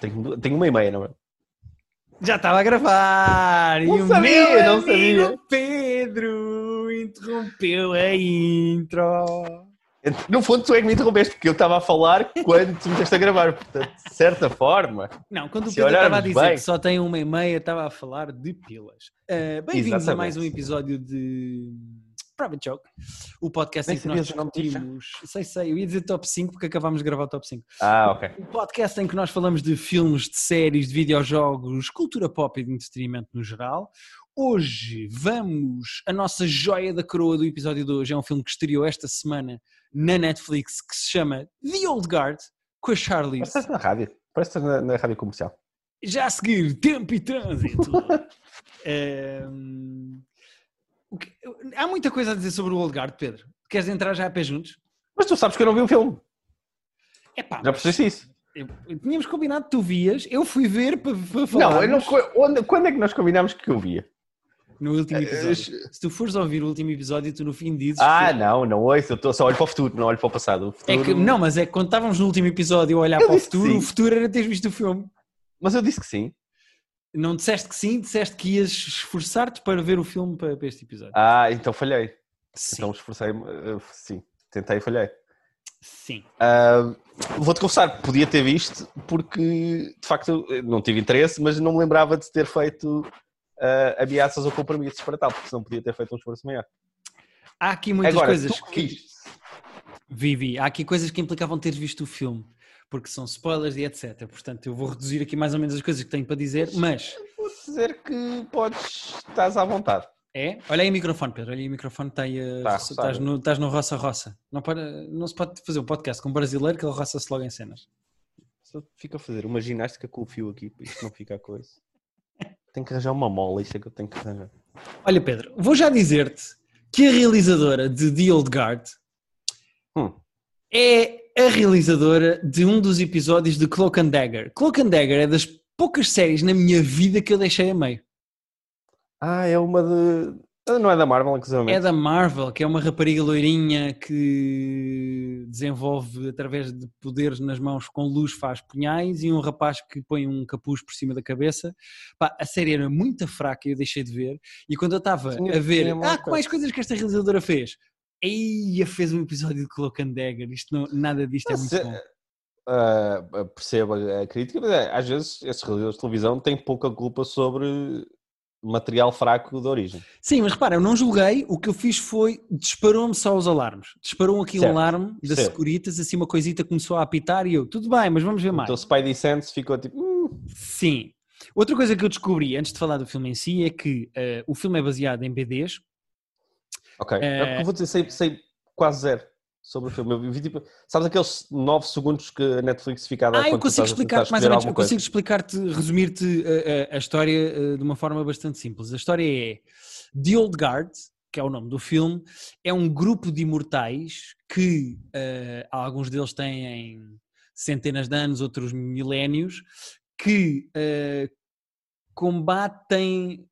Tenho, tenho uma e meia, não é? Já estava a gravar! Não e o sabia, meu não sabia. Pedro interrompeu a intro. No fundo, tu é que me interrompeste, porque eu estava a falar quando tu me deste a gravar. Portanto, de certa forma. Não, quando o Pedro estava a dizer bem. que só tem uma e meia, estava a falar de pilas. Uh, Bem-vindos a mais um episódio de Private Joke, o podcast Nem em que nós discutimos. Sei, sei, eu ia dizer top 5 porque acabámos de gravar o top 5. Ah, ok. O podcast em que nós falamos de filmes, de séries, de videojogos, cultura pop e de entretenimento no geral. Hoje vamos, a nossa joia da coroa do episódio de hoje é um filme que estreou esta semana na Netflix que se chama The Old Guard, com a Charlize. Parece na rádio. Parece na, na rádio comercial. Já a seguir, tempo e trânsito. O que- há muita coisa a dizer sobre o Old Guard, Pedro. Queres entrar já a pé juntos? Mas tu sabes que eu não vi o filme. É pá, Já percebeste isso? tínhamos combinado que tu vias, eu fui ver para, para falar. Não, eu não. Onde, quando é que nós combinámos que eu via? No último Eh, episódio. Se tu fores ouvir o último episódio, tu no fim dizes. Ah, que- não, não ouço. Eu tô- só olho para o futuro, não olho para o passado. O É que, futuro- não, mas é que quando estávamos no último episódio a olhar Eu para o futuro, o futuro era teres visto o filme. Mas eu disse que sim. Não disseste que sim, disseste que ias esforçar-te para ver o filme para, para este episódio. Ah, então falhei. sim, Então esforcei-me. eh, sim, tentei e falhei. sim. Ah, Vou-te confessar, podia ter visto, porque de facto não tive interesse, mas não me lembrava de ter feito ah, ameaças ou compromissos para tal, porque senão podia ter feito um esforço maior. Há aqui muitas Agora, coisas que Vivi, há aqui coisas que implicavam teres visto o filme, porque são spoilers e etc. Portanto, eu vou reduzir aqui mais ou menos as coisas que tenho para dizer, mas vou dizer que podes, estás à vontade. é. Olha aí o microfone, Pedro, olha aí o microfone, está aí a- Tá a estás, no, estás no roça-roça. Não, para- não se pode fazer um podcast com um brasileiro que ele roça-se logo em cenas. Só fico a fazer uma ginástica com o fio aqui, para isto não ficar coisa. Tenho que arranjar uma mola, isto é que eu tenho que arranjar. Olha, Pedro, vou já dizer-te que a realizadora de The Old Guard Hum. é a realizadora de um dos episódios de Cloak and Dagger. Cloak and Dagger é das poucas séries na minha vida que eu deixei a meio. Ah, é uma de. ah, Não é da Marvel, inclusive. É da Marvel, que é uma rapariga loirinha que desenvolve através de poderes nas mãos com luz faz punhais e um rapaz que põe um capuz por cima da cabeça. Pá, a série era muito fraca e eu deixei de ver. E quando eu estava a ver, uma ah, que mais coisas que esta realizadora fez? Eia, fez um episódio de Cloak and Dagger. Isto não, nada disto é muito bom. ah, percebo a crítica, mas é, às vezes esses realizadores de televisão têm pouca culpa sobre material fraco de origem. Sim, mas repara, eu não julguei, o que eu fiz foi, disparou-me só os alarmes. Disparou aqui um Certo, alarme da percebo. Securitas, assim uma coisita começou a apitar e eu, tudo bem, mas vamos ver mais. Então Spidey Sense ficou tipo. "Hum, Sim. Outra coisa que eu descobri antes de falar do filme em si é que eh, o filme é baseado em BDs. Ok. É... Que eu vou dizer, sei, sei quase zero sobre o filme. Eu vi, tipo, sabes aqueles 9 segundos que a Netflix fica a dar Ah, eu consigo estás a tentar explicar mais ou menos, eu coisa? consigo explicar-te, resumir-te eh, eh, a história eh, de uma forma bastante simples. A história é The Old Guard, que é o nome do filme, é um grupo de imortais que eh, alguns deles têm centenas de anos, outros milénios, que eh, combatem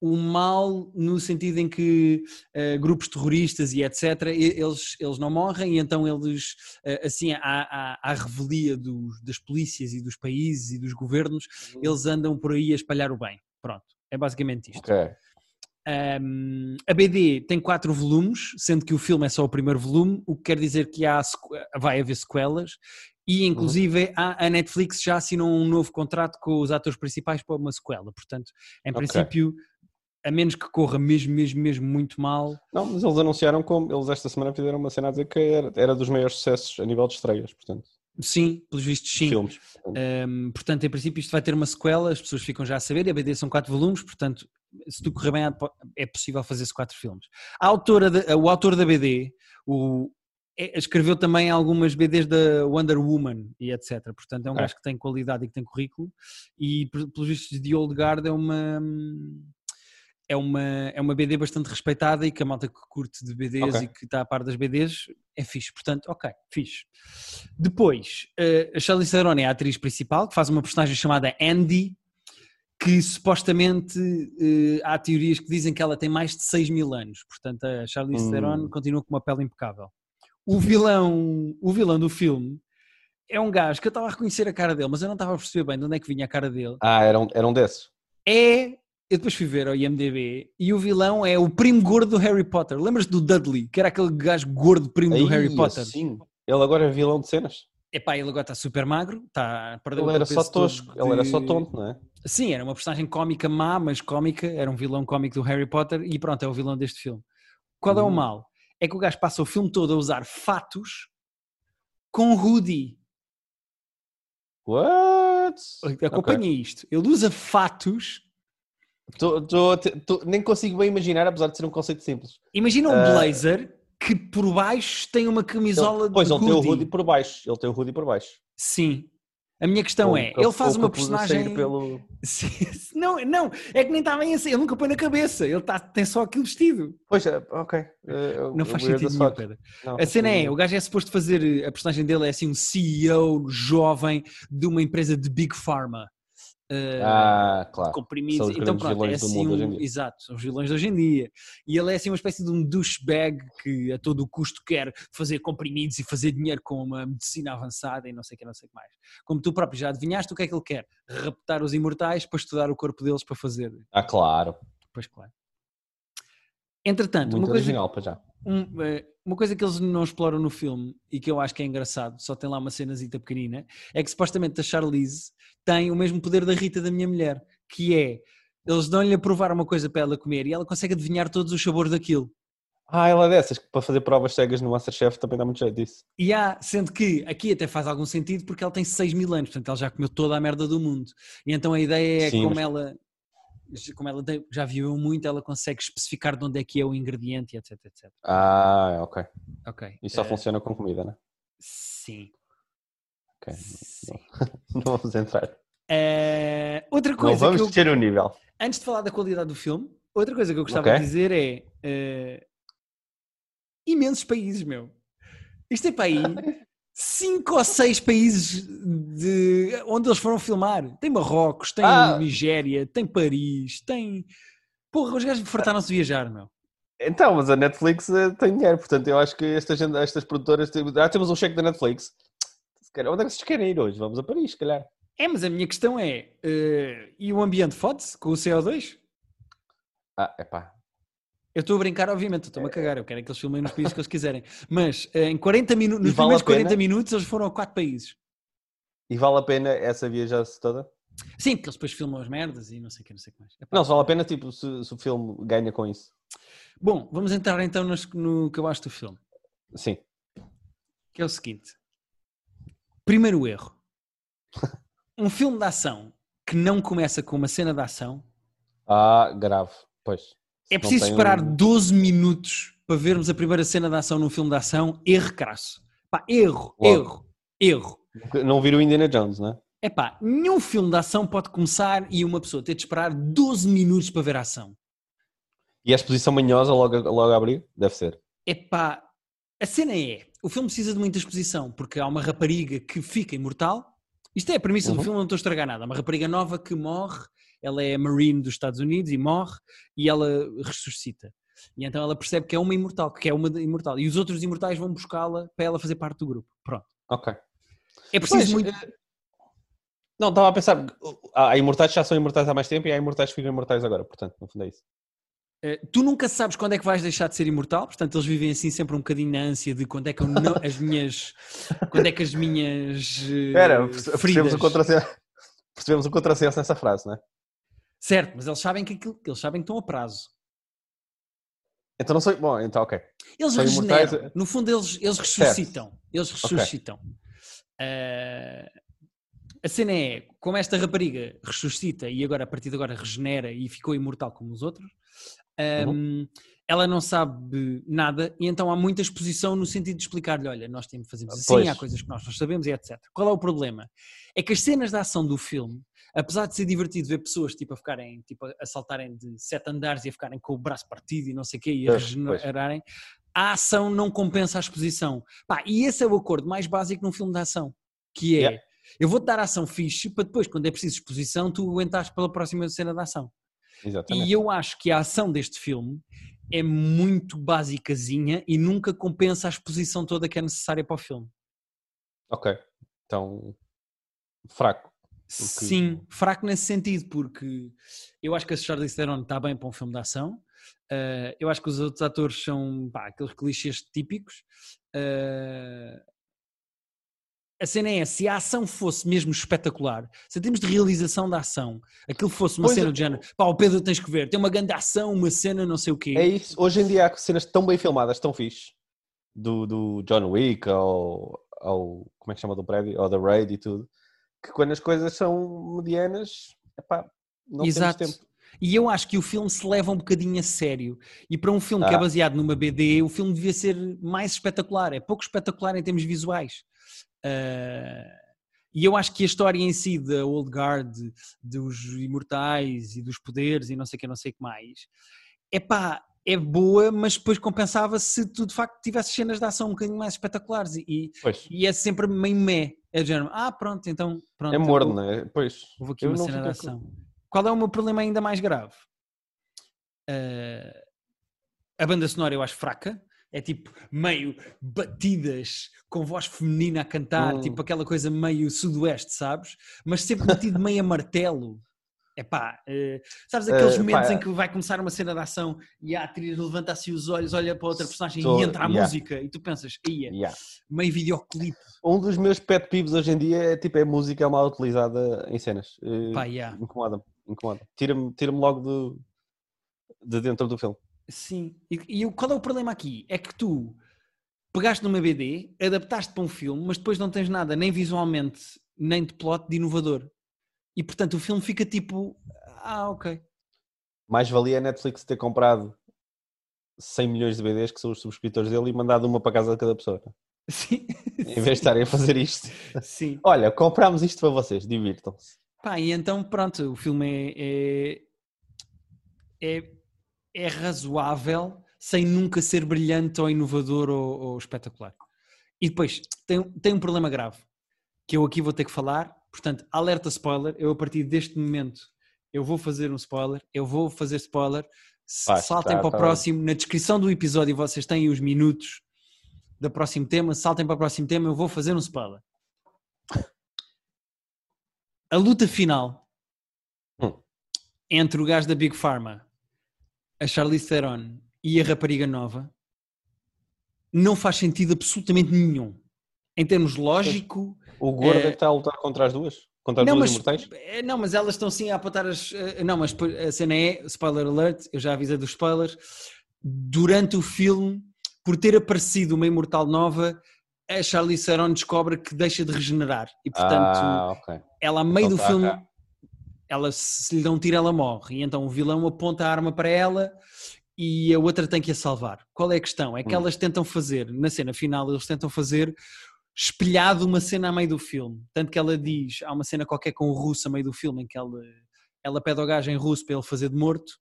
o mal no sentido em que eh, grupos terroristas e etc. Eles, eles não morrem e então eles, eh, assim, à, à, à revelia dos, das polícias e dos países e dos governos, eles andam por aí a espalhar o bem. Pronto, é basicamente isto. Ok. Um, a BD tem quatro volumes, sendo que o filme é só o primeiro volume, o que quer dizer que há, vai haver sequelas e inclusive a, a Netflix já assinou um novo contrato com os atores principais para uma sequela, portanto, em Ok. princípio, a menos que corra mesmo, mesmo, mesmo muito mal, Não, mas eles anunciaram como. Eles esta semana fizeram uma cena a dizer que era, era dos maiores sucessos a nível de estreias, portanto, sim, pelos vistos sim. filmes. Um, portanto, em princípio, isto vai ter uma sequela, as pessoas ficam já a saber, e a BD são quatro volumes, portanto, se tu correr bem, é possível fazer-se quatro filmes. A autora de- o autor da BD o, é- escreveu também algumas BDs da Wonder Woman e etc. Portanto, é um gajo que tem qualidade e que tem currículo, e pe- pelos vistos de Old Guard é uma. É uma, é uma BD bastante respeitada e que a malta que curte de BDs Ok. e que está a par das BDs é fixe. Portanto, ok, fixe. Depois, eh, a Charlize Theron é a atriz principal, que faz uma personagem chamada Andy, que supostamente eh, há teorias que dizem que ela tem mais de 6 mil anos. Portanto, a Charlize Hum. Theron continua com uma pele impecável. O vilão, o vilão do filme é um gajo que eu estava a reconhecer a cara dele, mas eu não estava a perceber bem de onde é que vinha a cara dele. Ah, era um, era um desses. É. Eu depois fui ver ao IMDB e o vilão é o primo gordo do Harry Potter. Lembras-te do Dudley, que era aquele gajo gordo primo do Aí, Harry Potter? Sim. Ele agora é vilão de cenas. Epá, ele agora está super magro, está a perder Ele era só tosco. todo Ele era só de- tonto, não é? Sim, era uma personagem cómica má, mas cómica, era um vilão cómico do Harry Potter e pronto, é o vilão deste filme. Qual é o Hum. mal? É que o gajo passa o filme todo a usar fatos com hoodie. What? Acompanha isto. Ele usa fatos. Tô- tô- tô- nem consigo bem imaginar, apesar de ser um conceito simples. Imagina um Ah. blazer que por baixo tem uma camisola Ele- pois, de ele tem o hoodie. hoodie por baixo. Ele tem o hoodie por baixo. Sim. A minha questão Ou é, que- ele faz ou uma personagem... Pelo... Não, não, é que nem está bem assim, ele nunca põe na cabeça, ele tá, tem só aquilo vestido. Pois, é, ok. Eh, Não faz sentido nenhum. Pedro. Não, A cena é, nenhum. o gajo é suposto fazer, a personagem dele é assim um CEO jovem de uma empresa de Big Pharma. Uh, Ah, claro. comprimidos, são os então pronto, é vilões do assim mundo hoje em um, dia. exato, são os vilões de hoje em dia. E ele é assim uma espécie de um douchebag que a todo o custo quer fazer comprimidos e fazer dinheiro com uma medicina avançada e não sei o que, não sei que mais. Como tu próprio já adivinhaste o que é que ele quer? Raptar os imortais para estudar o corpo deles para fazer. Ah, claro. Pois claro. Entretanto, Muito uma coisa, original já. um, eh, uma coisa que eles não exploram no filme e que eu acho que é engraçado, só tem lá uma cenazita pequenina, é que supostamente a Charlize tem o mesmo poder da Rita da minha mulher, que é eles dão-lhe a provar uma coisa para ela comer e ela consegue adivinhar todos os sabores daquilo. Ah, ela é dessas que para fazer provas cegas no Masterchef também dá muito jeito disso. E há, sendo que aqui até faz algum sentido porque ela tem 6 mil anos, portanto ela já comeu toda a merda do mundo. E então a ideia é Sim, como mas- ela como ela já viveu muito, ela consegue especificar de onde é que é o ingrediente, etc, etc. Ah, ok. Ok. Isso só eh, funciona com comida, né? Sim. Ok. Sim. Não vamos entrar. Eh, outra Não coisa vamos que eu, descer o nível. antes de falar da qualidade do filme, outra coisa que eu gostava Ok. de dizer é eh, imensos países, meu. Isto é para aí cinco ou seis países de onde eles foram filmar. Tem Marrocos, tem Ah. Nigéria, tem Paris, tem. Porra, os gajos fartaram-se de viajar, meu. Então, mas a Netflix eh, tem dinheiro, portanto eu acho que esta gente- estas produtoras. têm- Ah, temos um cheque da Netflix. Calhar, Onde é que vocês querem ir hoje? Vamos a Paris, se calhar. É, mas a minha questão é: eh, e o ambiente fode-se com o CO2? Ah, epá. Eu estou a brincar, obviamente, estou-me a cagar, eu quero é que eles filmem nos países que eles quiserem. Mas eh, em 40 minutos, nos vale primeiros 40 pena? minutos, eles foram a quatro países. E vale a pena essa viajar-se toda? Sim, porque eles depois filmam as merdas e não sei o que, não sei o que mais. Epá. Não, se vale a pena, tipo, se, se o filme ganha com isso. Bom, vamos entrar então nos- no que eu acho do filme, Sim. que é o seguinte. Primeiro erro. Um filme de ação que não começa com uma cena de ação, Ah, grave. Pois. É preciso tem esperar um- 12 minutos para vermos a primeira cena de ação num filme de ação, erro crasso. Pá, erro, Logo. erro, erro. Não vir o Indiana Jones, né? Epá, nenhum filme de ação pode começar e uma pessoa ter de esperar 12 minutos para ver a ação. E a exposição manhosa logo, logo a abrir? Deve ser. Epá, a cena é, o filme precisa de muita exposição, porque há uma rapariga que fica imortal. Isto é a premissa do Uhum. filme, não estou a estragar nada. Uma rapariga nova que morre, ela é Marine dos Estados Unidos e morre, e ela ressuscita. E então ela percebe que é uma imortal, que é uma imortal. E os outros imortais vão buscá-la para ela fazer parte do grupo. Pronto. Ok. É preciso Pois, muito... eh, Não, estava a pensar. Há imortais que já são imortais há mais tempo e há imortais que ficam imortais agora. Portanto, no fundo é isso. Eh, tu nunca sabes quando é que vais deixar de ser imortal, portanto eles vivem assim sempre um bocadinho na ânsia de quando é que não, as minhas quando é que as minhas eh, Espera, percebemos o, contrassenso, percebemos o contrassenso nessa frase, não é? Certo, mas eles sabem que aquilo, eles sabem que estão a prazo Então não sei. Bom, então ok. eles São regeneram, imortais, no fundo eles, eles ressuscitam eles ressuscitam Eh, a cena é como esta rapariga ressuscita e agora a partir de agora regenera e ficou imortal como os outros Uhum. ehm, ela não sabe nada e então há muita exposição no sentido de explicar-lhe, olha, nós temos, fazemos assim, Pois. há coisas que nós não sabemos e etc. Qual é o problema? É que as cenas de ação do filme, apesar de ser divertido ver pessoas tipo, a ficarem, tipo, a saltarem de sete andares e a ficarem com o braço partido e não sei o quê e a pois. regenerarem, a ação não compensa a exposição. Pá, e esse é o acordo mais básico num filme de ação, que é, Yeah. eu vou-te dar ação fixe para depois, quando é preciso exposição, tu aguentares pela próxima cena de ação. Exatamente. E eu acho que a ação deste filme é muito basicazinha e nunca compensa a exposição toda que é necessária para o filme. Ok. tão fraco. Porque- Sim, fraco nesse sentido, porque eu acho que a Charlize Theron está bem para um filme de ação. Uh, eu acho que os outros atores são pá, aqueles clichês típicos. Uh, a cena é, se a ação fosse mesmo espetacular, se em termos de realização da ação, aquilo fosse uma Pois cena é. do género, pá, o Pedro tens que ver, tem uma grande ação, uma cena não sei o quê. É isso. Hoje em dia há cenas tão bem filmadas, tão fixe. Do, do John Wick ao, ao. Como é que chama do prédio? Ao The Raid e tudo. Que quando as coisas são medianas, epá, não Exato. temos tempo. E eu acho que o filme se leva um bocadinho a sério. E para um filme que é Ah. baseado numa BD, o filme devia ser mais espetacular. É pouco espetacular em termos visuais. Ah, e eu acho que a história em si da Old Guard, dos imortais e dos poderes e não sei o que, não sei o que mais, é pá, é boa, mas depois compensava se tu de facto tivesse cenas de ação um bocadinho mais espetaculares. E, e é sempre meio mé. É do género, ah, pronto, então. Pronto, É morno, vou- não é? Pois. Houve aqui uma cena de fiquei com- ação. Qual é o meu problema ainda mais grave? Uh, a banda sonora eu acho fraca. É tipo meio batidas com voz feminina a cantar, Hum. tipo aquela coisa meio sudoeste, sabes? Mas sempre batido meio a martelo. É pá, sabes aqueles Eh, momentos pá. em que vai começar uma cena de ação e a atriz levanta assim os olhos, olha para outra personagem Estou- e entra a yeah. música e tu pensas, ia, Yeah. meio videoclipe, Um dos meus pet peeves hoje em dia é tipo é música mal utilizada em cenas. Eh, pá, yeah. Incomoda-me, incomoda. Tira-me tira logo do, de dentro do filme. Sim. E, e qual é o problema aqui? É que tu pegaste numa BD, adaptaste para um filme, mas depois não tens nada, nem visualmente, nem de plot, de inovador. E portanto o filme fica tipo. Ah, ok. Mais valia a Netflix ter comprado 100 milhões de BDs que são os subscritores dele e mandado uma para casa de cada pessoa. Sim. Em vez de estarem a fazer isto. Sim. Olha, comprámos isto para vocês, divirtam-se. Pá, e então pronto, o filme é. é, é, é razoável sem nunca ser brilhante ou inovador ou, ou espetacular. E depois tem, tem um problema grave que eu aqui vou ter que falar. Portanto, alerta spoiler. Eu a partir deste momento eu vou fazer um spoiler. Eu vou fazer spoiler. Faz, saltem tá, para o tá bem. próximo. Na descrição do episódio vocês têm os minutos do próximo tema. Saltem para o próximo tema. Eu vou fazer um spoiler. A luta final Hum. entre o gajo da Big Pharma, a Charlize Theron e a rapariga nova não faz sentido absolutamente nenhum. Em termos lógico, O gordo É- é... que está a lutar contra as duas? Contra as não duas mas, imortais? é, não, mas elas estão sim a apontar as. eh, Não, mas a cena é, spoiler alert, eu já avisei dos spoilers. Durante o filme, por ter aparecido uma imortal nova, a Charlize Theron descobre que deixa de regenerar. E portanto, ah, ok. ela a meio Então do tá filme, cá. ela se lhe dá um tiro, ela morre. E então o vilão aponta a arma para ela e a outra tem que a salvar. Qual é a questão? É que Hum. elas tentam fazer, na cena final, eles tentam fazer espelhado uma cena a meio do filme. Tanto que ela diz, há uma cena qualquer com o russo a meio do filme, em que ela, ela pede ao gajo em russo para ele fazer de morto,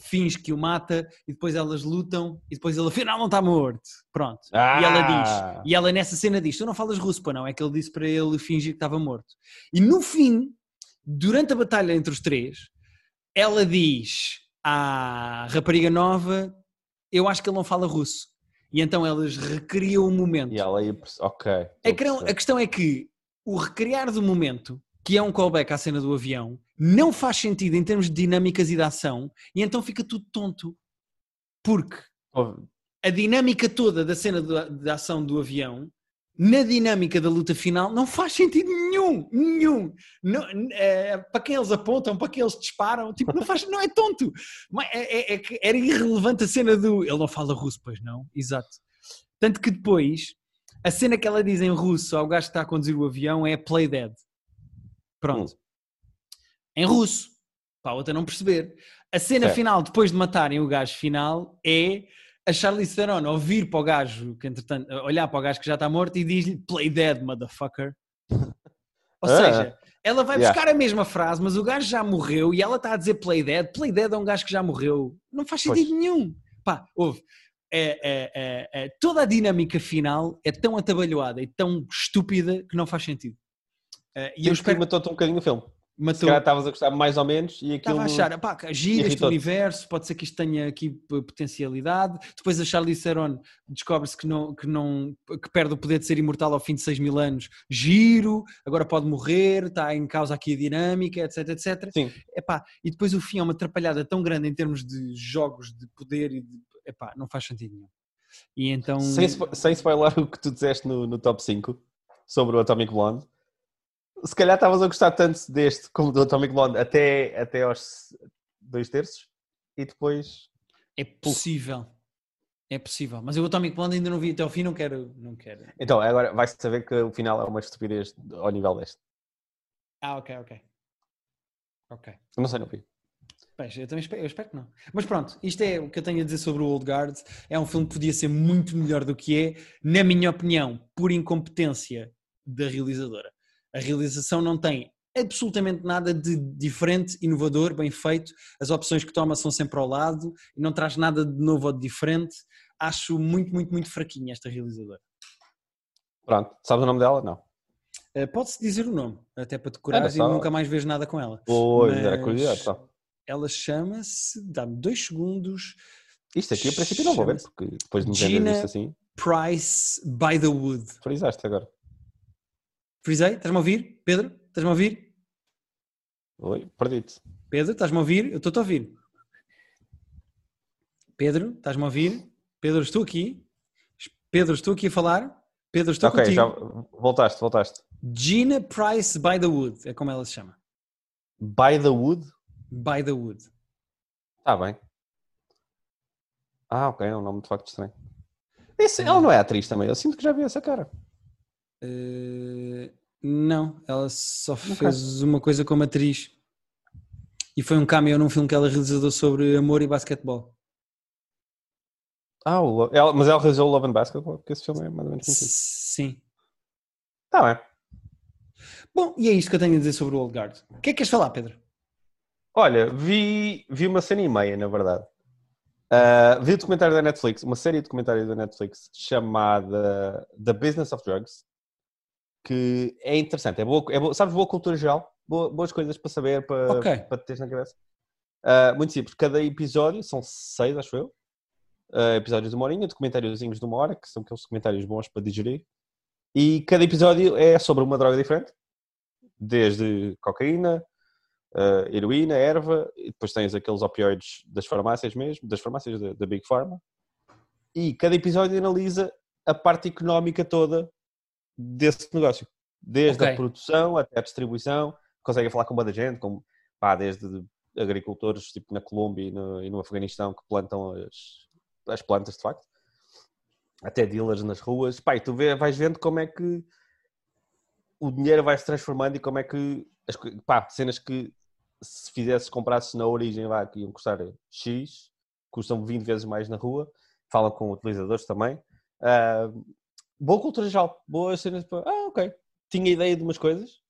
finge que o mata e depois elas lutam e depois ele afinal não está morto. Pronto. E ela diz, Ah! e ela nessa cena diz: Tu não falas russo, para não? É que ele disse para ele fingir que estava morto. E no fim, durante a batalha entre os três, ela diz à rapariga nova: Eu acho que ele não fala russo. E então elas recriam o momento. E ela ia. Ok. A, questão- a questão é que o recriar do momento, que é um callback à cena do avião, não faz sentido em termos de dinâmicas e de ação, e então fica tudo tonto. Porque a dinâmica toda da cena da ação do avião, na dinâmica da luta final, não faz sentido nenhum, nenhum. Não, eh, para quem eles apontam, para quem eles disparam, tipo, não faz, não é tonto. É- é- é era irrelevante a cena do. Ele não fala russo, pois não? Exato. Tanto que depois, a cena que ela diz em russo ao gajo que está a conduzir o avião é play dead. Pronto. Em russo. Para a outra não perceber. A cena Certo. final, depois de matarem o gajo final, é a Charlize Theron ouvir para o gajo, que entretanto, olhar para o gajo que já está morto e diz-lhe play dead, motherfucker. Ou Ah. seja, ela vai Yeah. buscar a mesma frase, mas o gajo já morreu e ela está a dizer play dead. Play dead é um gajo que já morreu. Não faz Pois. sentido nenhum. Pá, ouve. É, é, é, é, toda a dinâmica final é tão atabalhoada e tão estúpida que não faz sentido. É, e eu Temos que espero matou-te um bocadinho o filme. Se matou. calhar estavas a gostar mais ou menos e aquilo. Estava a achar, pá, gira este universo, pode ser que isto tenha aqui potencialidade. Depois a Charlize Theron descobre-se que, não, que, não, que perde o poder de ser imortal ao fim de 6 mil anos. Giro, agora pode morrer, está em causa aqui a dinâmica, etc, etc. Sim, Epá, e depois o fim é uma atrapalhada tão grande em termos de jogos de poder e de. Epá, não faz sentido nenhum. E então. sem, sem spoiler o que tu disseste no, no top 5 sobre o Atomic Blonde, se calhar estavas a gostar tanto deste como do Atomic Blonde até, até aos dois terços e depois. É possível. É possível. Mas eu o Atomic Blonde ainda não vi até ao fim, não quero. Não quero. Então, agora vai-se saber que o final é uma estupidez ao nível deste. Ah, ok, ok. Ok. Eu não sei, não vi. Pois, eu também espero, eu espero que não. Mas pronto, isto é o que eu tenho a dizer sobre o Old Guard. É um filme que podia ser muito melhor do que é, na minha opinião, por incompetência da realizadora. A realização não tem absolutamente nada de diferente, inovador, bem feito. As opções que toma são sempre ao lado e não traz nada de novo ou de diferente. Acho muito, muito, muito fraquinha esta realizadora. Pronto, sabes o nome dela? Não. Eh, Pode-se dizer o nome, até para decorar Era e só- nunca mais vejo nada com ela. Pois, era Mas- curiosidade só. Ela chama-se, dá-me dois segundos, Isto aqui, a princípio, não vou ver, porque depois de me vender isto assim, Price by the Wood. frisaste agora. Frisei? Estás-me a ouvir? Pedro? Estás-me a ouvir? Oi, perdi-te. Pedro, estás-me a ouvir? Eu estou-te a ouvir. Pedro, estás-me a ouvir? Pedro, estou aqui. Pedro, estou aqui a falar. Pedro, estou ok, contigo. já voltaste, voltaste. Gina Price by the Wood, é como ela se chama. By the Wood? By the Wood. Está bem. Ah, ok, é um nome de facto estranho. Esse, ela não é atriz também, eu sinto que já vi essa cara. Eh, não, ela só fez uma coisa como atriz. E foi um cameo num filme que ela realizou sobre amor e basquetebol. Ah, Lo- ela- mas ela realizou o Love and Basketball, porque esse filme é mais ou menos conhecido. Sim. Está bem. Bom, e é isto que eu tenho a dizer sobre o Old Guard. O que é que queres falar, Pedro? Olha, vi, vi uma cena e meia, na verdade. Ah, vi o documentário da Netflix, uma série de documentários da Netflix chamada The Business of Drugs, que é interessante, é boa, é boa sabes, boa cultura geral, boa- boas coisas para saber, para, Ok. para teres na cabeça. Ah, muito simples, cada episódio, são seis, acho eu, ah, episódios de uma horinha, documentáriozinhos de uma hora, que são aqueles documentários bons para digerir, e cada episódio é sobre uma droga diferente, desde cocaína, uh, heroína, erva, e depois tens aqueles opioides das farmácias mesmo, das farmácias da, da Big Pharma. E cada episódio analisa a parte económica toda desse negócio. Desde Ok. a produção até a distribuição. Conseguem falar com muita gente, como, pá, desde agricultores tipo na Colômbia e no, e no Afeganistão que plantam as, as plantas de facto. Até dealers nas ruas. Pá, e tu vê, vais vendo como é que o dinheiro vai se transformando e como é que as, pá, cenas que se fizesse, comprasses na origem lá que iam custar X, custam 20 vezes mais na rua, falam com utilizadores também. Ah, boa cultura geral, boas cenas para. Ah, ok. Tinha ideia de umas coisas,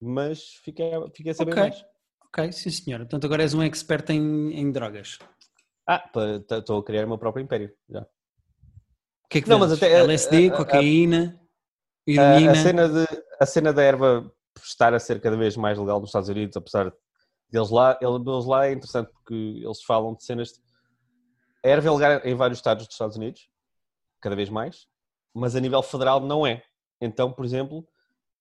mas fiquei, a- fiquei a saber Ok. mais. Ok, sim senhora. Portanto, agora és um expert em, em drogas. Ah, estou a criar o meu próprio império já. O que é que Não, mas até- LSD, a- a- a- cocaína, A, heroína. a cena de, a cena da erva estar a ser cada vez mais legal nos Estados Unidos, apesar deles lá, eles lá é interessante porque eles falam de cenas. De, a erva é legal em vários estados dos Estados Unidos, cada vez mais, mas a nível federal não é. Então, por exemplo,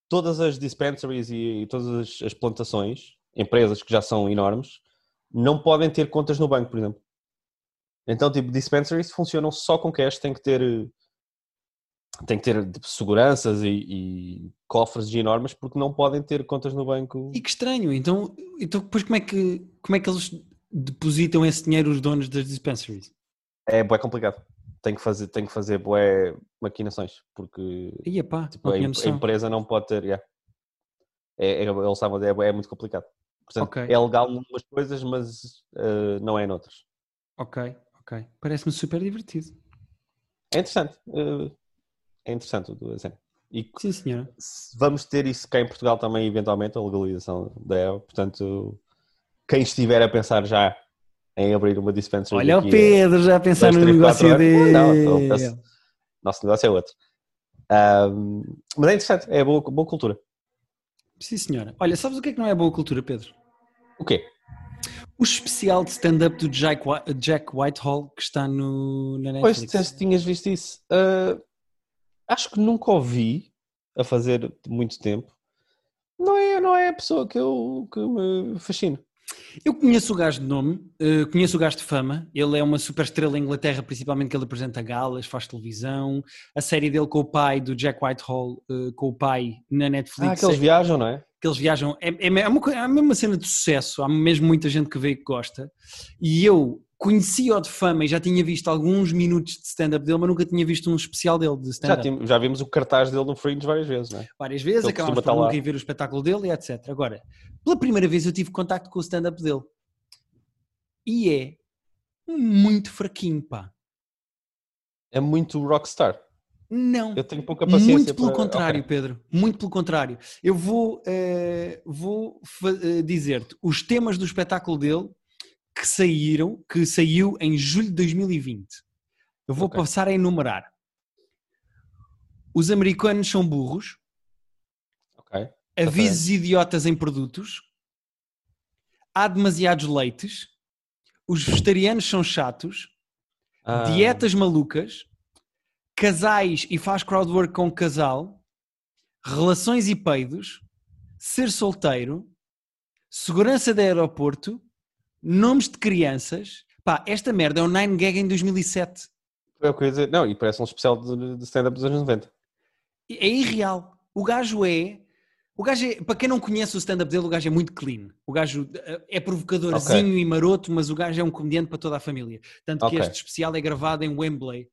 todas as dispensaries e, e todas as, as plantações, empresas que já são enormes, não podem ter contas no banco, por exemplo. Então, tipo, dispensaries funcionam só com cash, tem que ter tem que ter seguranças e, e cofres enormes porque não podem ter contas no banco. E que estranho. Então, então depois como é, que, como é que eles depositam esse dinheiro os donos das dispensaries? É bué complicado. Tem que fazer, tem que fazer bué maquinações porque Ia pá, tipo, não a, em- a empresa não pode ter. yeah. É, é, eles dizer, é, é muito complicado. Portanto, Ok. é legal em umas coisas, mas eh, não é noutras. Ok, ok. Parece-me super divertido. É interessante. eh, é interessante o- a cena. E Sim, senhora. se- vamos ter isso cá em Portugal também, eventualmente, a legalização da erva. Portanto, quem estiver a pensar já em abrir uma dispensary Olha o Pedro já pensar no negócio dele. Não, não, penso- nosso negócio é outro. Ahm, mas é interessante, é boa, boa cultura. Sim, senhora. Olha, sabes o que é que não é boa cultura, Pedro? O quê? O especial de stand-up do Jack, Jack Whitehall que está no, na Pois, Netflix. se tinhas visto isso. Uh, acho que nunca ouvi a fazer muito tempo. Não é, não é a pessoa que eu que me fascino. Eu conheço o gajo de nome, uh, conheço o gajo de fama. Ele é uma super estrela em Inglaterra, principalmente que ele apresenta galas, faz televisão. A série dele com o pai, do Jack Whitehall, uh, com o pai na Netflix. Ah, que eles viajam, não é? Que eles viajam. É, é, é, uma, é a mesma cena de sucesso. Há mesmo muita gente que vê e que gosta. E eu conhecia-o de fama e já tinha visto alguns minutos de stand-up dele, mas nunca tinha visto um especial dele de Já, stand-up. tim- já vimos o cartaz dele no Fringe várias vezes, não é? Várias vezes, Ele acabámos por lá. nunca ir ver o espetáculo dele e etc. Agora, pela primeira vez eu tive contacto com o stand-up dele. E é muito fraquinho, pá. É muito rockstar. Não. Eu tenho pouca paciência Muito pelo para- contrário, Ok. Pedro. Muito pelo contrário. Eu vou, eh, vou eh, dizer-te os temas do espetáculo dele que saíram, que saiu em julho de 2020. Eu vou Ok. passar a enumerar. Os americanos são burros. Ok. Avisos idiotas em produtos. Há demasiados leites. Os vegetarianos são chatos. Ah, Dietas malucas. Casais e faz crowdwork com casal. Relações e peidos. Ser solteiro. Segurança de aeroporto. Nomes de crianças. Pá, esta merda é um 9gag em 2007. É o que eu ia dizer. Não, e parece um especial de, de stand-up dos anos 90. É irreal. O gajo é. O gajo é, para quem não conhece o stand-up dele, o gajo é muito clean. O gajo eh, é provocadorzinho e maroto, mas o gajo é um comediante para toda a família. Tanto Ok. que este especial é gravado em Wembley.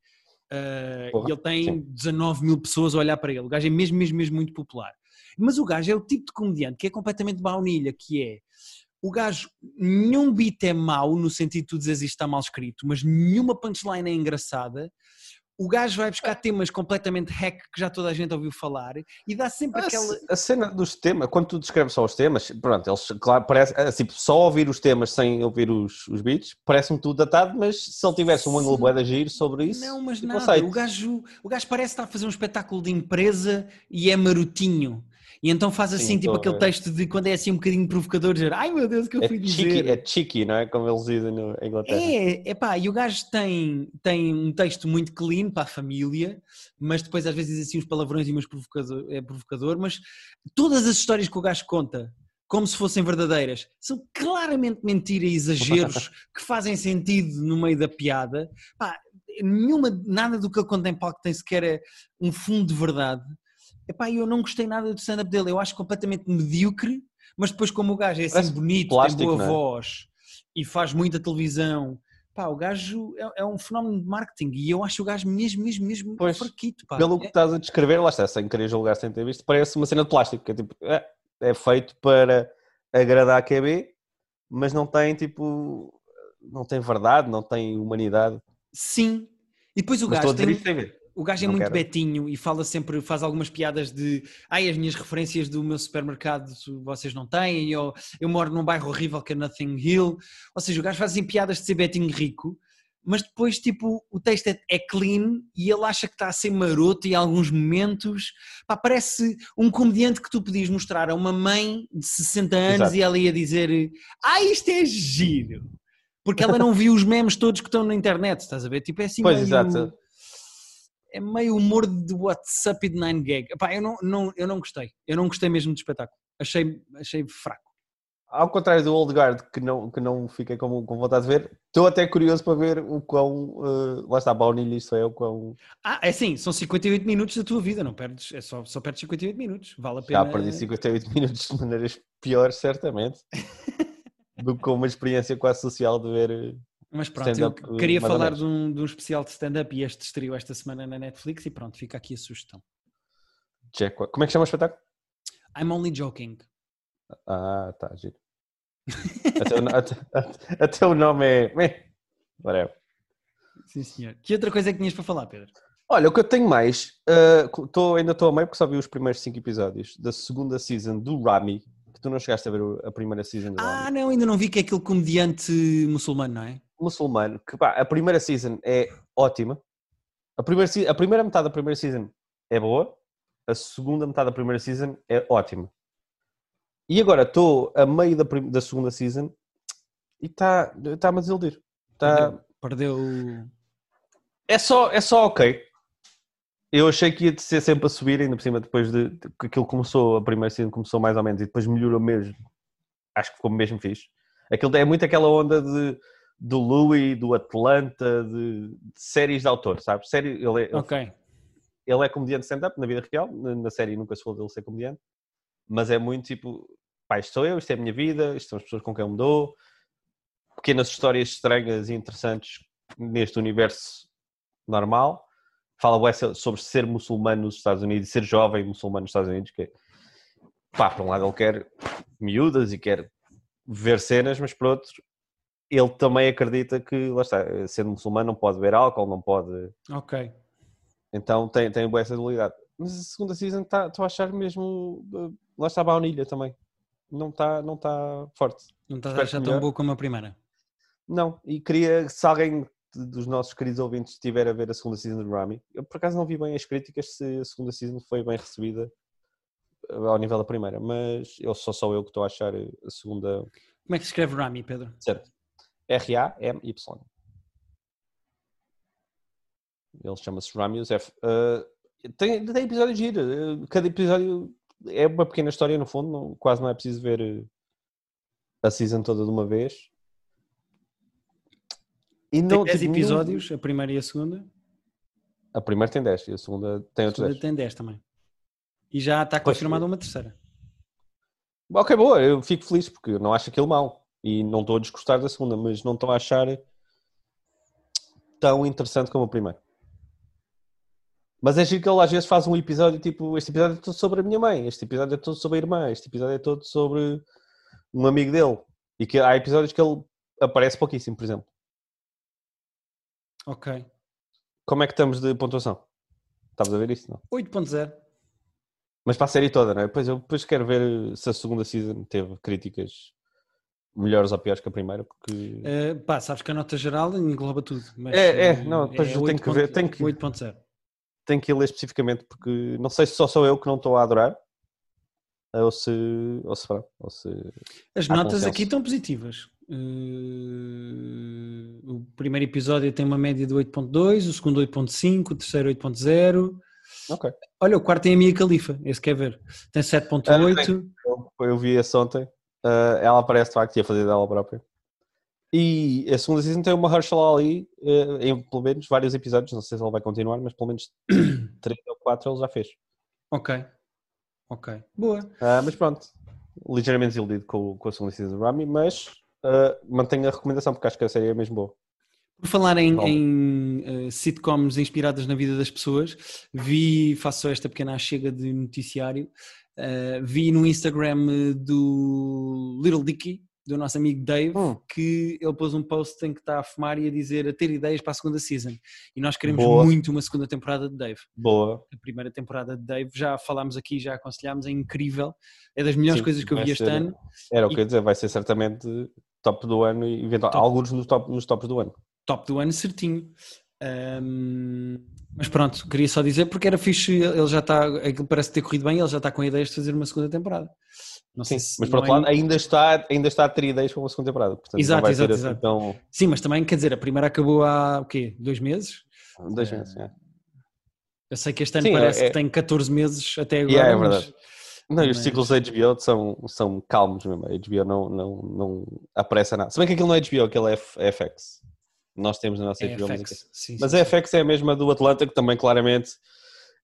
Porra, e ele tem sim. 19 mil pessoas a olhar para ele. O gajo é mesmo, mesmo, mesmo muito popular. Mas o gajo é o tipo de comediante que é completamente baunilha, que é o gajo, nenhum beat é mau no sentido de tu dizeres isto está mal escrito, mas nenhuma punchline é engraçada. O gajo vai buscar temas completamente hack que já toda a gente ouviu falar e dá sempre A, aquela. a cena dos temas, quando tu descreves só os temas, pronto, eles, claro, parece, assim, só ouvir os temas sem ouvir os, os beats, parece-me tudo datado, mas se ele tivesse um ângulo bué de agir sobre isso, Não, mas tipo, nada. aceito. O gajo, o gajo parece estar a fazer um espetáculo de empresa e é marotinho. E então faz assim, Sim, tipo aquele texto de quando é assim um bocadinho provocador, dizer ai meu Deus, o que eu É fui cheeky, dizer. é cheeky, não é? Como eles dizem em Inglaterra. É, é pá, e o gajo tem, tem um texto muito clean para a família, mas depois às vezes diz assim uns palavrões e uns provocador, é provocador, mas todas as histórias que o gajo conta, como se fossem verdadeiras, são claramente mentira e exageros que fazem sentido no meio da piada. Pá, nenhuma, nada do que ele conta em palco tem sequer é um fundo de verdade. Epá, eu não gostei nada do stand-up dele, eu acho completamente medíocre, mas depois como o gajo é assim bonito, plástico, tem boa é? voz e faz muita televisão, pá, o gajo é, é um fenómeno de marketing e eu acho o gajo mesmo, mesmo, mesmo Pois, fraquito, pá. Pelo que É- estás a descrever, lá está, sem querer julgar sem ter visto, parece uma cena de plástico, que é tipo, é, é feito para agradar a QB, mas não tem tipo, não tem verdade, não tem humanidade. Sim. E depois o mas gajo tem. O gajo é Não muito quero. betinho e fala sempre, faz algumas piadas de ai, as minhas referências do meu supermercado vocês não têm, ou eu moro num bairro horrível que é Nothing Hill. Ou seja, o gajo faz assim piadas de ser betinho rico, mas depois, tipo, o texto é, é clean e ele acha que está a ser maroto em alguns momentos. Pá, parece um comediante que tu podias mostrar a uma mãe de 60 anos Exato. e ela ia dizer ah, isto é giro. Porque ela não viu os memes todos que estão na internet, estás a ver? Tipo, é assim Pois, meio exato. É meio humor de WhatsApp e de 9gag. Epá, eu, não, não, eu não gostei. Eu não gostei mesmo do espetáculo. Achei, achei fraco. Ao contrário do Old Guard, que não, que não fiquei com, com vontade de ver, estou até curioso para ver o quão, eh, lá está, baunilha isto é, o quão, Ah, é assim, são 58 minutos da tua vida, não perdes, é só, só perdes 58 minutos. Vale a pena. já perdi 58 minutos de maneiras piores, certamente, do que com uma experiência quase social de ver... Mas pronto, eu eh, queria falar de um, de um especial de stand-up e este estreou esta semana na Netflix e pronto, fica aqui a sugestão. Jack, como é que chama o espetáculo? I'm only joking. Ah, tá, giro. até, o, até, até- até o nome é. Whatever. Sim, senhor. Que outra coisa é que tinhas para falar, Pedro? Olha, o que eu tenho mais, ah, tô- ainda estou a meio porque só vi os primeiros 5 episódios da segunda season do Rami, que tu não chegaste a ver a primeira season do Ah, Rami. não, ainda não vi que é aquele comediante muçulmano, não é? Muçulmano, que pá, a primeira season é ótima, a primeira, a primeira metade da primeira season é boa, a segunda metade da primeira season é ótima. E agora estou a meio da, da segunda season e está-me a desiludir. Tá... Perdeu. perdeu... É, só, é só ok. Eu achei que ia ser sempre a subir, ainda por cima, depois de, de que aquilo começou, a primeira season começou mais ou menos e depois melhorou mesmo. Acho que ficou mesmo fixe. Aquilo é muito aquela onda de, do Louis, do Atlanta, de, de séries de autor, sabes? Série, ele, é, ele Ok. ele é comediante stand-up na vida real, na, série nunca se falou dele ser comediante, mas é muito tipo, pá, isto sou eu, isto é a minha vida, isto são as pessoas com quem eu me dou, pequenas histórias estranhas e interessantes neste universo normal. Fala sobre ser muçulmano nos Estados Unidos ser jovem muçulmano nos Estados Unidos, que é, pá, por um lado ele quer miúdas e quer ver cenas, mas por outro ele também acredita que, lá está, sendo muçulmano não pode beber álcool, não pode... Ok. Então tem, tem boa essa dualidade. Mas a segunda season está estou a achar mesmo. uh, Lá está a baunilha também. Não está não tá forte. Não estás a achar tão boa como a primeira. Não. E queria, se alguém dos nossos queridos ouvintes estiver a ver a segunda season de Rami, eu por acaso não vi bem as críticas se a segunda season foi bem recebida uh, ao nível da primeira, mas eu só sou eu que estou a achar a segunda Como é que se escreve Rami, Pedro? certo. R-A-M-Y. Ele chama-se Ramius F. Uh, tem, tem episódio giro. uh, Cada episódio é uma pequena história, no fundo. não- quase não é preciso ver uh, a season toda de uma vez. E Tem não, 10 tipo, não- episódios, a primeira e a segunda. A primeira tem 10 e a segunda tem A outros segunda 10. tem 10 também. E já está confirmada uma terceira. Ok, boa, eu fico feliz porque eu não acho aquilo mau. E não estou a desgostar da segunda, mas não estou a achar tão interessante como a primeira. Mas é giro que ele às vezes faz um episódio tipo: este episódio é todo sobre a minha mãe, este episódio é todo sobre a irmã, este episódio é todo sobre um amigo dele. E que há episódios que ele aparece pouquíssimo, por exemplo. Ok. Como é que estamos de pontuação? Estavas a ver isso? Não. 8.0. Mas para a série toda, não é? Depois eu depois quero ver se a segunda season teve críticas melhores ou piores que a primeira, porque. Uh, pá, sabes que a nota geral engloba tudo. Mas, É, é, uh, não, depois eu tenho que ver, tenho que- 8.0. tenho que ler especificamente porque não sei se só sou eu que não estou a adorar ou se ou se, ou se As notas consenso. aqui estão positivas. Uh, o primeiro episódio tem uma média de 8.2, o segundo 8.5, o terceiro 8.0. ok Olha, o quarto tem a Mia Khalifa, esse quer ver. Tem 7.8. eu, eu vi esse ontem Ah, ela aparece de facto e a fazer dela própria e a segunda season tem uma Herschel Ali eh, em pelo menos vários episódios não sei se ele vai continuar mas pelo menos três ou quatro ele já fez ok. Ok. Boa. Ah, mas pronto ligeiramente desiludido com, com a segunda season do Rami mas ah, mantenho a recomendação porque acho que a série é mesmo boa Por falar em, em, uh, sitcoms inspiradas na vida das pessoas, vi, faço só esta pequena chega de noticiário, uh, vi no Instagram uh, do Little Dicky, do nosso amigo Dave, Hum. que ele pôs um post em que está a fumar e a dizer a ter ideias para a segunda season. E nós queremos Boa. muito uma segunda temporada de Dave. boa A primeira temporada de Dave, já falámos aqui, já aconselhámos, é incrível. É das melhores Sim, coisas que eu vi este ser- ano. Era o que eu ia dizer, vai ser certamente top do ano e eventual, Top. alguns nos, top, nos tops do ano. Top do ano certinho. Ahm, mas pronto, queria só dizer porque era fixe, ele já está, aquilo parece ter corrido bem, ele já está com ideias de fazer uma segunda temporada. Não sei Sim, se mas por não outro é- lado, ainda está, ainda está a ter ideias para uma segunda temporada. Portanto, Exato, exato, assim exato. tão. Sim, mas também quer dizer, a primeira acabou há o quê? Dois meses? Dois É. meses, é. Eu sei que este ano Sim, parece é- que tem 14 meses até agora. Yeah, é mas- verdade. Não, e os mas- ciclos da HBO são, são calmos mesmo. A HBO não, não, não apressa nada. Se bem que aquilo não é HBO, aquilo é F- é FX. Nós temos na nossa É FX, sim, mas sim, a sim. FX é a mesma do Atlanta, que também claramente.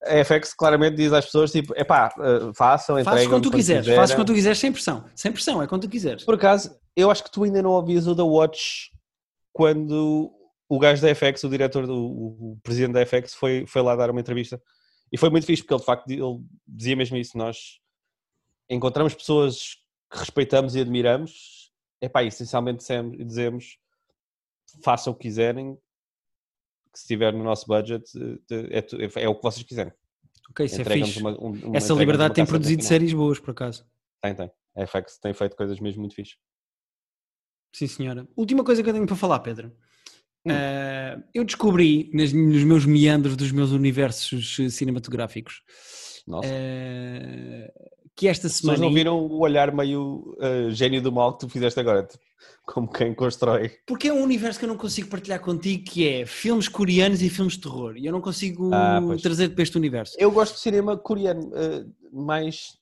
A FX claramente diz às pessoas tipo: epá, eh, façam, Fazes entregam quando tu quiseres, fazes quando tu quiseres, sem pressão. Sem pressão, é quando tu quiseres. Por acaso, eu acho que tu ainda não ouvias o da Watch quando o gajo da FX, o diretor, do, o, presidente da FX, foi, foi lá dar uma entrevista. E foi muito fixe, porque ele de facto ele dizia mesmo isso. Nós encontramos pessoas que respeitamos e admiramos. Epá, e essencialmente dizemos façam o que quiserem, que se estiver no nosso budget, eh, é, é o que vocês quiserem. Ok, isso é fixe. uma- um- uma- Essa liberdade tem produzido séries boas, por acaso. Tem, tem. A FX tem feito coisas mesmo muito fixe. Sim, senhora. Última coisa que eu tenho para falar, Pedro. Hum. Eh, eu descobri nas- nos meus meandros dos meus universos eh, cinematográficos Nossa. eh, que esta semana. não viram o olhar meio uh, gênio do mal que tu fizeste agora, tipo, como quem constrói. Porque é um universo que eu não consigo partilhar contigo, que é filmes coreanos e filmes de terror. E eu não consigo Ah, trazer para este universo. Eu gosto de cinema coreano, uh, mais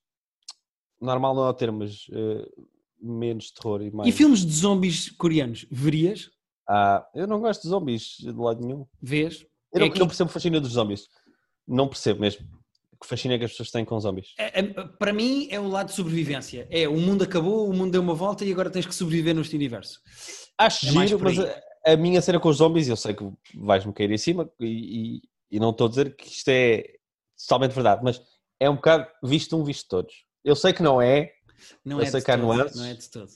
normal não é o termo, mas uh, menos terror e mais. E filmes de zombies coreanos, verias? Ah, eu não gosto de zombies de lado nenhum. Vês? Eu não, É que- não percebo o fascínio dos zombies. Não percebo mesmo. Que fascínio é que as pessoas têm com zombies? É- é- para mim é o lado de sobrevivência. É, o mundo acabou, o mundo deu uma volta e agora tens que sobreviver neste universo. Acho É giro, mas a, a minha cena com os zombies, eu sei que vais-me cair em cima e, e- e não estou a dizer que isto é totalmente verdade, mas é um bocado visto um, visto todos. Eu sei que não é, Não Eu é sei de que há nuances. Não é de todo.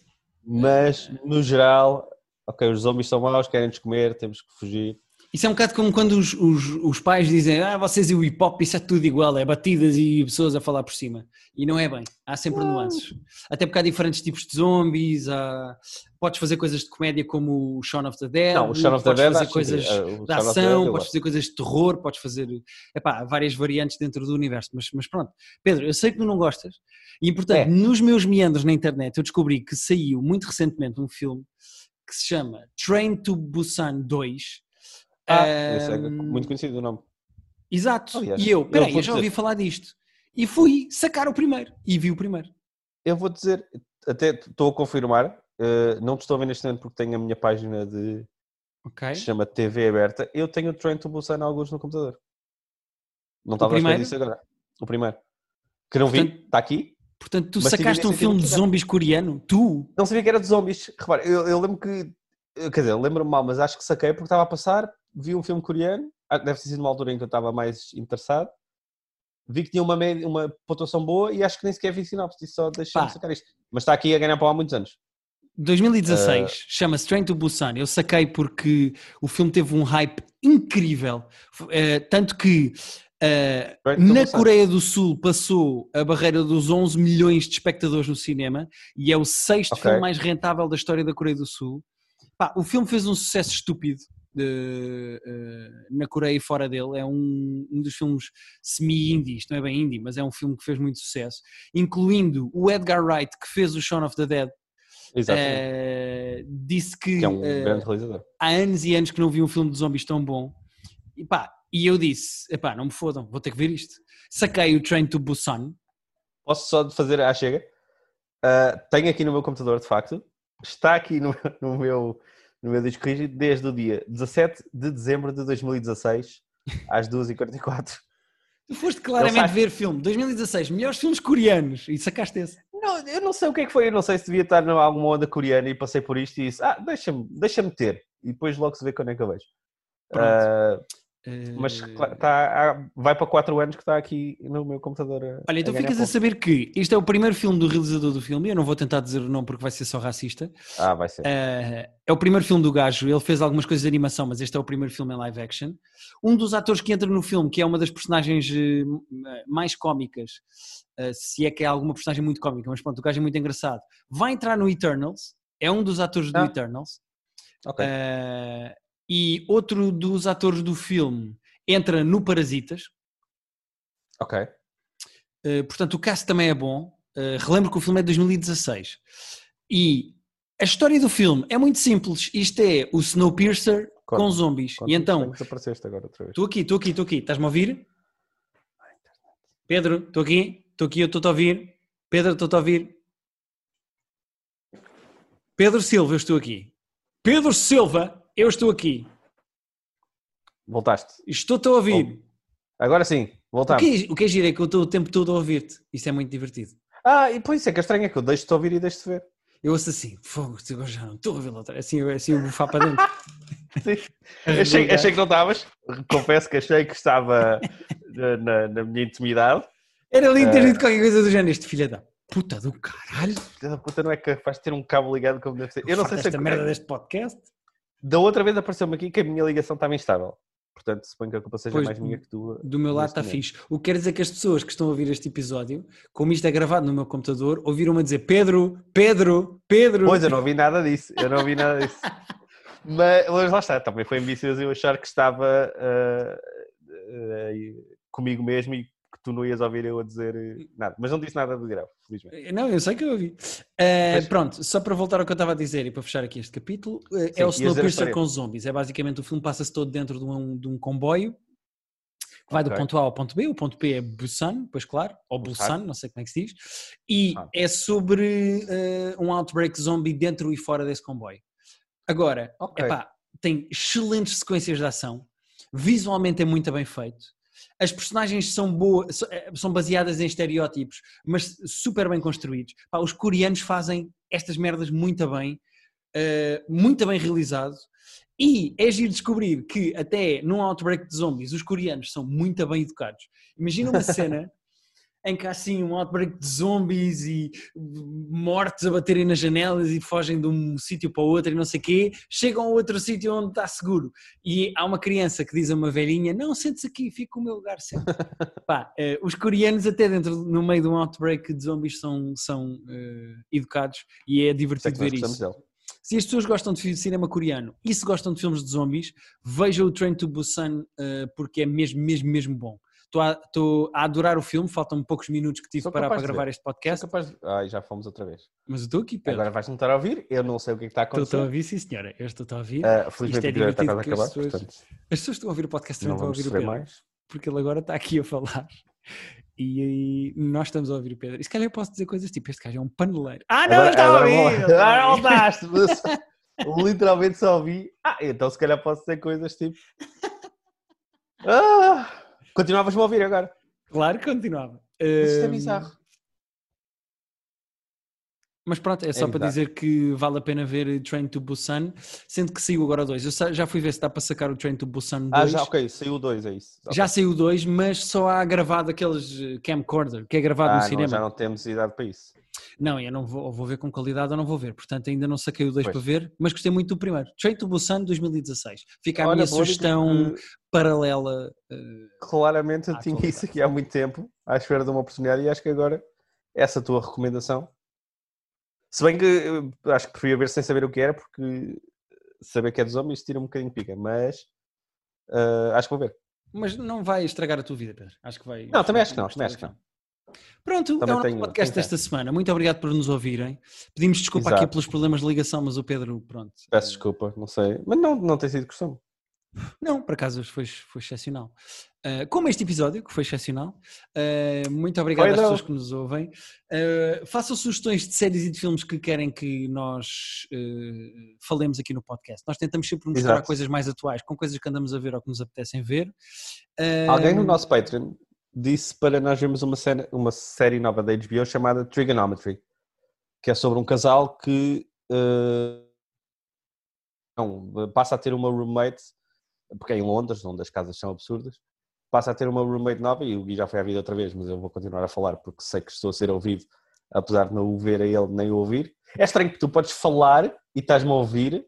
mas no geral, ok, os zombies são maus, querem-nos comer, temos que fugir. Isso é um bocado como quando os, os, os pais dizem ah, vocês e o hip hop, isso é tudo igual, é batidas e pessoas a falar por cima. E não é bem, há sempre nuances. Até porque há diferentes tipos de zombies, há... podes fazer coisas de comédia como o Shaun of the Dead, Não, o Shaun of the podes Dead fazer coisas que, o de ação, podes fazer coisas de terror, podes fazer epá, várias variantes dentro do universo, mas, mas pronto. Pedro, eu sei que tu não gostas, e portanto, É. nos meus meandros na internet, eu descobri que saiu muito recentemente um filme que se chama Train to Busan 2. Ah, esse é Ahm, muito conhecido o nome. Exato. Aliás, e eu, eu peraí, eu vou já dizer- ouvi falar disto. E fui sacar o primeiro. E vi o primeiro. Eu vou dizer, até estou a confirmar, uh, não te estou a ver neste momento porque tenho a minha página de que se chama TV aberta. Eu tenho o Train to Busan alguns no computador. Não estava a primeiro? disso agora. O primeiro. Que não vi, Portanto- está aqui. Portanto, tu sacaste um filme de zombies coreano? Tu? Não sabia que era de zombies. Repara, eu, eu lembro que. Quer dizer, lembro-me mal, mas acho que saquei porque estava a passar, vi um filme coreano, ah, deve ter sido uma altura em que eu estava mais interessado. Vi que tinha uma, média, uma pontuação boa e acho que nem sequer vi sinopse, só deixa-me Pá. sacar isto. Mas está aqui a ganhar para há muitos anos. 2016, Uh, chama-se Train to Busan. Eu saquei porque o filme teve um hype incrível. Eh, tanto que to na Busan. Coreia do Sul passou a barreira dos 11 milhões de espectadores no cinema e é o sexto Ok. filme mais rentável da história da Coreia do Sul. Pá, o filme fez um sucesso estúpido eh, eh, na Coreia e fora dele. É um, um dos filmes semi-indie, isto não é bem indie, mas é um filme que fez muito sucesso, incluindo o Edgar Wright, que fez o Shaun of the Dead. Eh, disse que, que é um realizador. há anos e anos que não vi um filme de zombies tão bom. E pá, e eu disse, epá, não me fodam, vou ter que ver isto. Saquei o Train to Busan. Posso só fazer à chega? Ah, tenho aqui no meu computador, de facto. Está aqui no, no meu, no meu disco rígido desde o dia 17 de dezembro de 2016, às 2h44. Tu foste claramente sabe. ver filme, 2016, melhores filmes coreanos, e sacaste esse. Não, eu não sei o que é que foi, eu não sei se devia estar em alguma onda coreana e passei por isto e disse, ah, deixa-me deixa ter. E depois logo se vê quando é que eu vejo. Pronto. Eh, mas cla- tá, vai para 4 anos que está aqui no meu computador. a- Olha, então a ficas a pontos. saber que este é o primeiro filme do realizador do filme, eu não vou tentar dizer o nome porque vai ser só racista. Ah, vai ser. Eh, é o primeiro filme do gajo, ele fez algumas coisas de animação, mas este é o primeiro filme em live action. Um dos atores que entra no filme, que é uma das personagens eh, mais cómicas, eh, se é que é alguma personagem muito cómica, mas pronto, o gajo é muito engraçado, vai entrar no Eternals, é um dos atores do Ah. Eternals, ok. eh, e outro dos atores do filme entra no Parasitas, ok. Uh, portanto, o cast também é bom. Uh, relembro que o filme é de 2016. E a história do filme é muito simples. Isto é o Snowpiercer com zombies. E então, como desapareceste agora outra vez. estou aqui, estou aqui, estou aqui. Estás-me a ouvir? Pedro, estou aqui, estou aqui, eu estou-te a ouvir. Pedro, estou-te a ouvir. Pedro Silva, eu estou aqui. Pedro Silva, eu estou aqui. Voltaste. Estou-te a ouvir. Agora sim, O voltamos. que, é, o que é giro é que eu estou o tempo todo a ouvir-te. Isso é muito divertido. Ah, e pois isso é que é estranho, é que eu deixo-te ouvir e deixo-te ver. Eu ouço assim, fogo, agora já não estou a ver outra. Assim, eu- assim eu bufar para dentro. achei, achei que não estavas, confesso que achei que estava na, na- minha intimidade. Era lindo ter Eh. dito qualquer coisa do género. Este filho da puta do caralho. A puta não é capaz de ter um cabo ligado como deve ser. Eu não sei se esta é merda deste podcast. Da outra vez apareceu-me aqui que a minha ligação estava instável. Portanto, suponho que a culpa seja Pois, mais minha que tua. Do meu lado está fixe. O que quer dizer que as pessoas que estão a ouvir este episódio, como isto é gravado no meu computador, ouviram-me a dizer Pedro, Pedro, Pedro. Pois, eu não vi nada disso. Eu não vi nada disso. Mas, mas lá está, também foi ambicioso eu achar que estava ah, ah, comigo mesmo e que tu não ias ouvir eu a dizer eh, nada. Mas não disse nada de grave, felizmente. Não, eu sei que eu ouvi. Uh, Mas- Pronto, só para voltar ao que eu estava a dizer e para fechar aqui este capítulo, uh, é Sim, o Snowpiercer com zombies. É basicamente o filme passa-se todo dentro de um, de um comboio que vai do Ok. ponto A ao ponto B. O ponto B é Busan, pois claro, ou Busan. Não sei como é que se diz. E Ah. é sobre uh, um outbreak zombie dentro e fora desse comboio. Agora, Ok. epá, tem excelentes sequências de ação, visualmente é muito bem feito. As personagens são boas, eh, são baseadas em estereótipos, mas super bem construídos. Pá, os coreanos fazem estas merdas muito bem, eh, muito bem realizado. E é giro descobrir que até num outbreak de zombies os coreanos são muito bem educados. Imagina uma cena em que há assim um outbreak de zombies e mortes a baterem nas janelas e fogem de um sítio para o outro e não sei o quê, chegam a outro sítio onde está seguro. E há uma criança que diz a uma velhinha: Não, sente-se aqui, fica o meu lugar sempre. Pá, eh, os coreanos, até dentro, no meio de um outbreak de zombies, são, são eh, educados e é divertido nós ver isso. dele. Se as pessoas gostam de cinema coreano e se gostam de filmes de zombies, vejam o Train to Busan eh, porque é mesmo, mesmo, mesmo bom. Estou a, estou a adorar o filme, faltam poucos minutos que tive para, para gravar este podcast, de- Ai, já fomos outra vez. mas eu estou aqui, Pedro. Agora vais-me estar a ouvir, eu não sei o que é que está a Estou a acontecer. ouvir, sim senhora. Eu estou a ouvir. Isto felizmente é o episódio está quase a acabar, as pessoas- portanto As pessoas estão a ouvir o podcast também para vamos ouvir o Pedro, mais. porque ele agora está aqui a falar. E, e nós estamos a ouvir o Pedro. E se calhar eu posso dizer coisas tipo: Este gajo é um paneleiro. Ah, não, Agora- está a ouvir! a Agora voltaste, literalmente só ouvi. Ah, então se calhar posso dizer coisas tipo. Ah, continuavas-me a ouvir agora. Claro que continuava. Mas isto é bizarro. Mas pronto, é só para bizarro. dizer que vale a pena ver Train to Busan, sendo que saiu agora 2. Eu já fui ver se dá para sacar o Train to Busan 2. Ah, já, ok, saiu 2, é isso. Já saiu 2, mas só há gravado aqueles eh, camcorder, que é gravado ah, no não, cinema. já não temos idade para isso. Não, eu não vou, ou vou ver com qualidade ou não vou ver. Portanto, ainda não saquei o 2 Pois. para ver, mas gostei muito do primeiro. Train to Busan 2016. Fica a Olha, minha sugestão porque paralela. eh, Claramente eu tinha isso aqui há muito tempo, à espera de uma oportunidade, e acho que agora essa tua recomendação. Se bem que eu acho que preferia ver sem saber o que era, porque saber que é de zombies tira um bocadinho de pica, mas ah, acho que vou ver. mas não vai estragar a tua vida, Pedro. Acho que vai. Não, também acho que não, também acho que filme. Pronto, Também é o tenho- podcast desta semana. Muito obrigado por nos ouvirem. Pedimos desculpa aqui Exato. pelos problemas de ligação, mas o Pedro, pronto. Peço desculpa, não sei, mas não, não tem sido costume. Não, por acaso foi, foi excepcional. Uh, como este episódio, que foi excepcional. Uh, muito obrigado Foi às não. pessoas que nos ouvem. Uh, façam sugestões de séries e de filmes que querem que nós falemos aqui no podcast. Nós tentamos sempre mostrar Exato. coisas mais atuais, com coisas que andamos a ver ou que nos apetecem ver. Alguém no nosso Patreon disse para nós vermos uma, cena, uma série nova da HBO chamada Trigonometry, que é sobre um casal que não, passa a ter uma roommate, porque é em Londres, onde as casas são absurdas, passa a ter uma roommate nova e o Gui já foi à vida outra vez, mas eu vou continuar a falar porque sei que estou a ser ouvido, apesar de não o ver a ele nem o ouvir. É estranho que tu podes falar e estás-me a ouvir,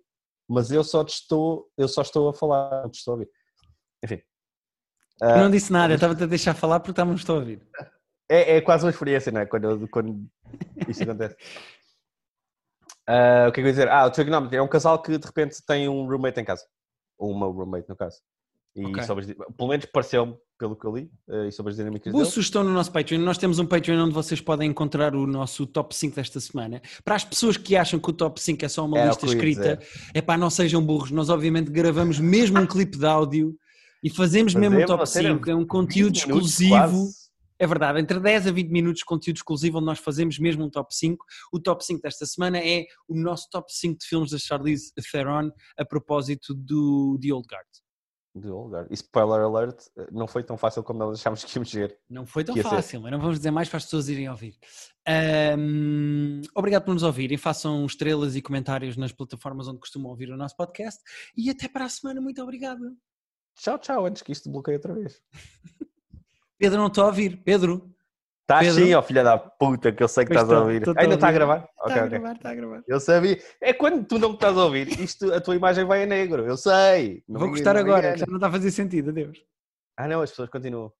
mas eu só estou, eu só estou a falar, não te estou a ouvir. Enfim. Eu não disse nada, eu estava-te a deixar falar porque estávamos a ouvir. É, é quase uma experiência, não é? Quando, quando isto acontece. Ah, o que é que eu ia dizer? Ah, o Trigonometry é um casal que de repente tem um roommate em casa. Ou uma roommate, no caso. E Ok. sobre pelo menos pareceu-me, pelo que eu li, ah, e sobre as dinâmicas Boa dele. sugestão no nosso Patreon. Nós temos um Patreon onde vocês podem encontrar o nosso top 5 desta semana. Para as pessoas que acham que o top 5 é só uma o lista escrita, é pá, não sejam burros. Nós, obviamente, gravamos mesmo um clipe de áudio e fazemos mesmo um Fazemos top uma cena 5. É um 20 conteúdo exclusivo. quase. É verdade, entre 10 a 20 minutos de conteúdo exclusivo onde nós fazemos mesmo um top 5. O top 5 desta semana é o nosso top 5 de filmes da Charlize Theron a propósito do The Old Guard. De lugar. E spoiler alert, não foi tão fácil como nós achámos que íamos ver. Não foi tão fácil, mas não vamos dizer mais para as pessoas irem ouvir. Ahm, obrigado por nos ouvirem. Façam estrelas e comentários nas plataformas onde costumam ouvir o nosso podcast. E até para a semana. Muito obrigado. Tchau, tchau, antes que isto bloqueie outra vez. Pedro, não estou a ouvir. Pedro. Está sim, ó filha da puta, que eu sei que Pois estás a tô, ouvir. tô- tô Ainda está a gravar? Está Ok, a gravar, está a gravar. Eu sabia. É quando tu não me estás a ouvir, isto, a tua imagem vai a negro. Eu sei. Não Vou gostar agora, já não está a fazer sentido. Adeus. Ah, não, as pessoas continuam.